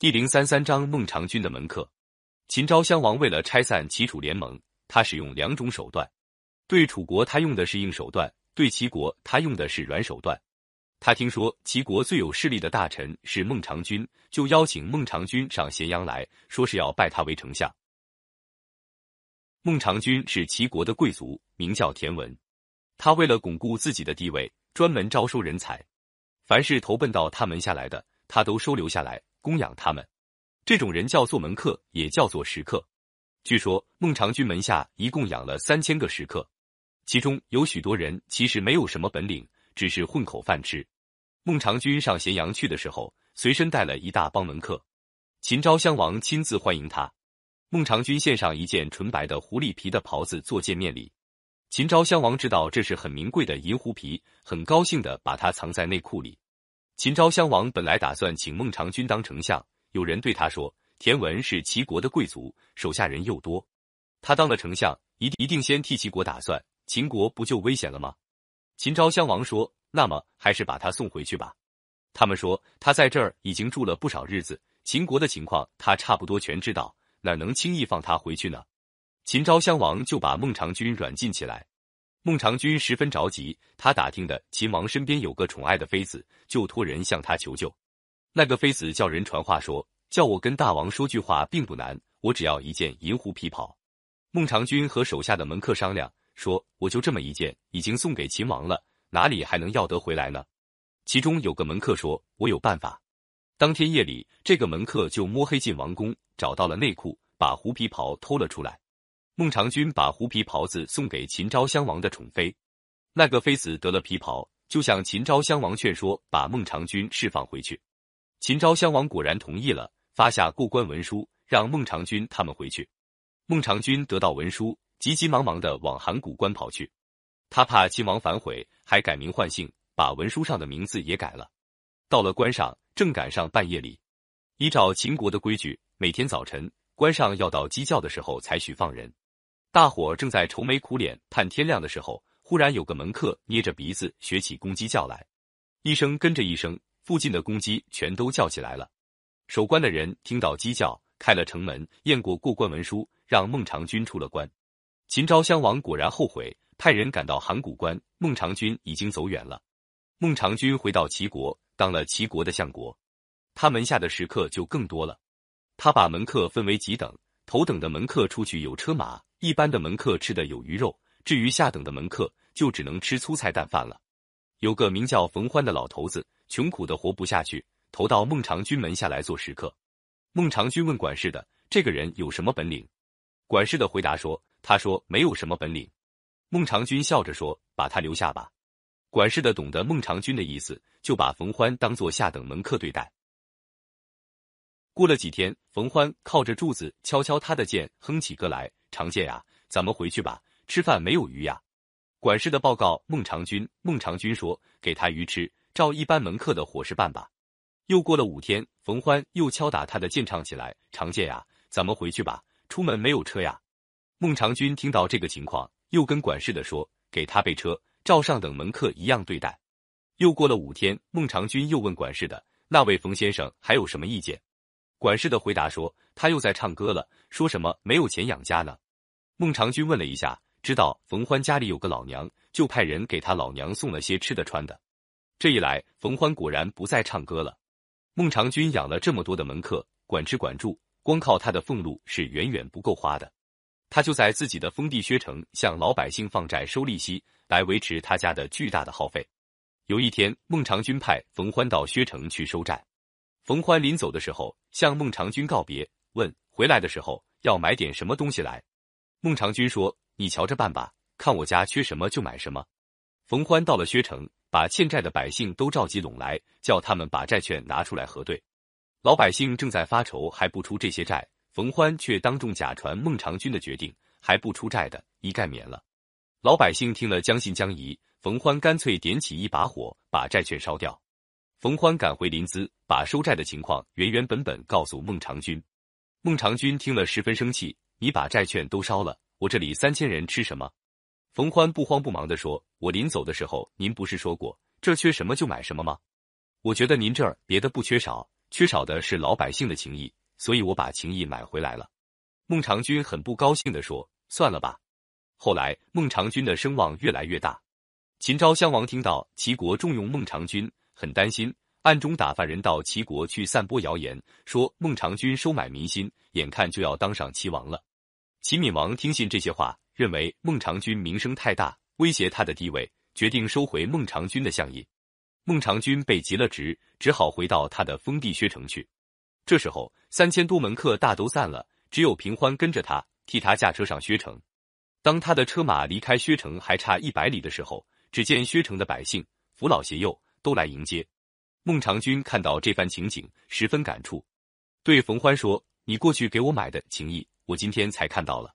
第零三三章孟尝君的门客。秦昭襄王为了拆散齐楚联盟，他使用两种手段。对楚国，他用的是硬手段；对齐国，他用的是软手段。他听说齐国最有势力的大臣是孟尝君，就邀请孟尝君上咸阳来说是要拜他为丞相。孟尝君是齐国的贵族，名叫田文。他为了巩固自己的地位，专门招收人才，凡是投奔到他门下来的，他都收留下来。供养他们，这种人叫做门客，也叫做食客。据说孟尝君门下一共养了三千个食客，其中有许多人其实没有什么本领，只是混口饭吃。孟尝君上咸阳去的时候，随身带了一大帮门客。秦昭襄王亲自欢迎他，孟尝君献上一件纯白的狐狸皮的袍子做见面礼。秦昭襄王知道这是很名贵的银狐皮，很高兴的把它藏在内裤里。秦昭襄王本来打算请孟尝君当丞相，有人对他说：“田文是齐国的贵族，手下人又多，他当了丞相，一定一定先替齐国打算，秦国不就危险了吗？”秦昭襄王说：“那么还是把他送回去吧。”他们说他在这儿已经住了不少日子，秦国的情况他差不多全知道，哪能轻易放他回去呢？秦昭襄王就把孟尝君软禁起来。孟尝君十分着急，他打听的秦王身边有个宠爱的妃子，就托人向他求救。那个妃子叫人传话说，叫我跟大王说句话并不难，我只要一件银狐皮袍。孟尝君和手下的门客商量，说我就这么一件，已经送给秦王了，哪里还能要得回来呢？其中有个门客说，我有办法。当天夜里，这个门客就摸黑进王宫，找到了内裤，把狐皮袍偷了出来。孟尝君把狐皮袍子送给秦昭襄王的宠妃，那个妃子得了皮袍，就向秦昭襄王劝说，把孟尝君释放回去。秦昭襄王果然同意了，发下过关文书，让孟尝君他们回去。孟尝君得到文书，急急忙忙的往函谷关跑去。他怕秦王反悔，还改名换姓，把文书上的名字也改了。到了关上，正赶上半夜里，依照秦国的规矩，每天早晨关上要到鸡叫的时候才许放人。大伙正在愁眉苦脸盼天亮的时候，忽然有个门客捏着鼻子学起公鸡叫来，一声跟着一声，附近的公鸡全都叫起来了。守关的人听到鸡叫，开了城门，验过过关文书，让孟尝君出了关。秦昭襄王果然后悔，派人赶到函谷关，孟尝君已经走远了。孟尝君回到齐国，当了齐国的相国，他门下的食客就更多了。他把门客分为几等，头等的门客出去有车马。一般的门客吃的有鱼肉，至于下等的门客，就只能吃粗菜淡饭了。有个名叫冯欢的老头子，穷苦的活不下去，投到孟尝君门下来做食客。孟尝君问管事的：“这个人有什么本领？”管事的回答说：“他说没有什么本领。”孟尝君笑着说：“把他留下吧。”管事的懂得孟尝君的意思，就把冯欢当做下等门客对待。过了几天，冯欢靠着柱子敲敲他的剑，哼起歌来。常见呀，咱们回去吧。吃饭没有鱼呀？管事的报告孟尝君。孟尝君说：“给他鱼吃，照一般门客的伙食办吧。”又过了五天，冯欢又敲打他的剑唱起来。常见呀，咱们回去吧。出门没有车呀？孟尝君听到这个情况，又跟管事的说：“给他备车，照上等门客一样对待。”又过了五天，孟尝君又问管事的：“那位冯先生还有什么意见？”管事的回答说：“他又在唱歌了，说什么没有钱养家呢？”孟尝君问了一下，知道冯欢家里有个老娘，就派人给他老娘送了些吃的穿的。这一来，冯欢果然不再唱歌了。孟尝君养了这么多的门客，管吃管住，光靠他的俸禄是远远不够花的。他就在自己的封地薛城向老百姓放债收利息，来维持他家的巨大的耗费。有一天，孟尝君派冯欢到薛城去收债。冯欢临走的时候，向孟尝君告别，问回来的时候要买点什么东西来。孟尝君说：“你瞧着办吧，看我家缺什么就买什么。”冯欢到了薛城，把欠债的百姓都召集拢来，叫他们把债券拿出来核对。老百姓正在发愁还不出这些债，冯欢却当众假传孟尝君的决定，还不出债的一概免了。老百姓听了将信将疑，冯欢干脆点起一把火，把债券烧掉。冯欢赶回临淄，把收债的情况原原本本告诉孟尝君。孟尝君听了十分生气：“你把债券都烧了，我这里三千人吃什么？”冯欢不慌不忙地说：“我临走的时候，您不是说过这缺什么就买什么吗？我觉得您这儿别的不缺少，缺少的是老百姓的情谊，所以我把情谊买回来了。孟尝君很不高兴地说：“算了吧。”后来，孟尝君的声望越来越大。秦昭襄王听到齐国重用孟尝君，很担心，暗中打发人到齐国去散播谣言，说孟尝君收买民心，眼看就要当上齐王了。齐闵王听信这些话，认为孟尝君名声太大，威胁他的地位，决定收回孟尝君的相印。孟尝君被急了职，只好回到他的封地薛城去。这时候，三千多门客大都散了，只有平欢跟着他，替他驾车上薛城。当他的车马离开薛城还差一百里的时候，只见薛城的百姓扶老携幼都来迎接。孟尝君看到这番情景，十分感触，对冯欢说：“你过去给我买的情谊，我今天才看到了。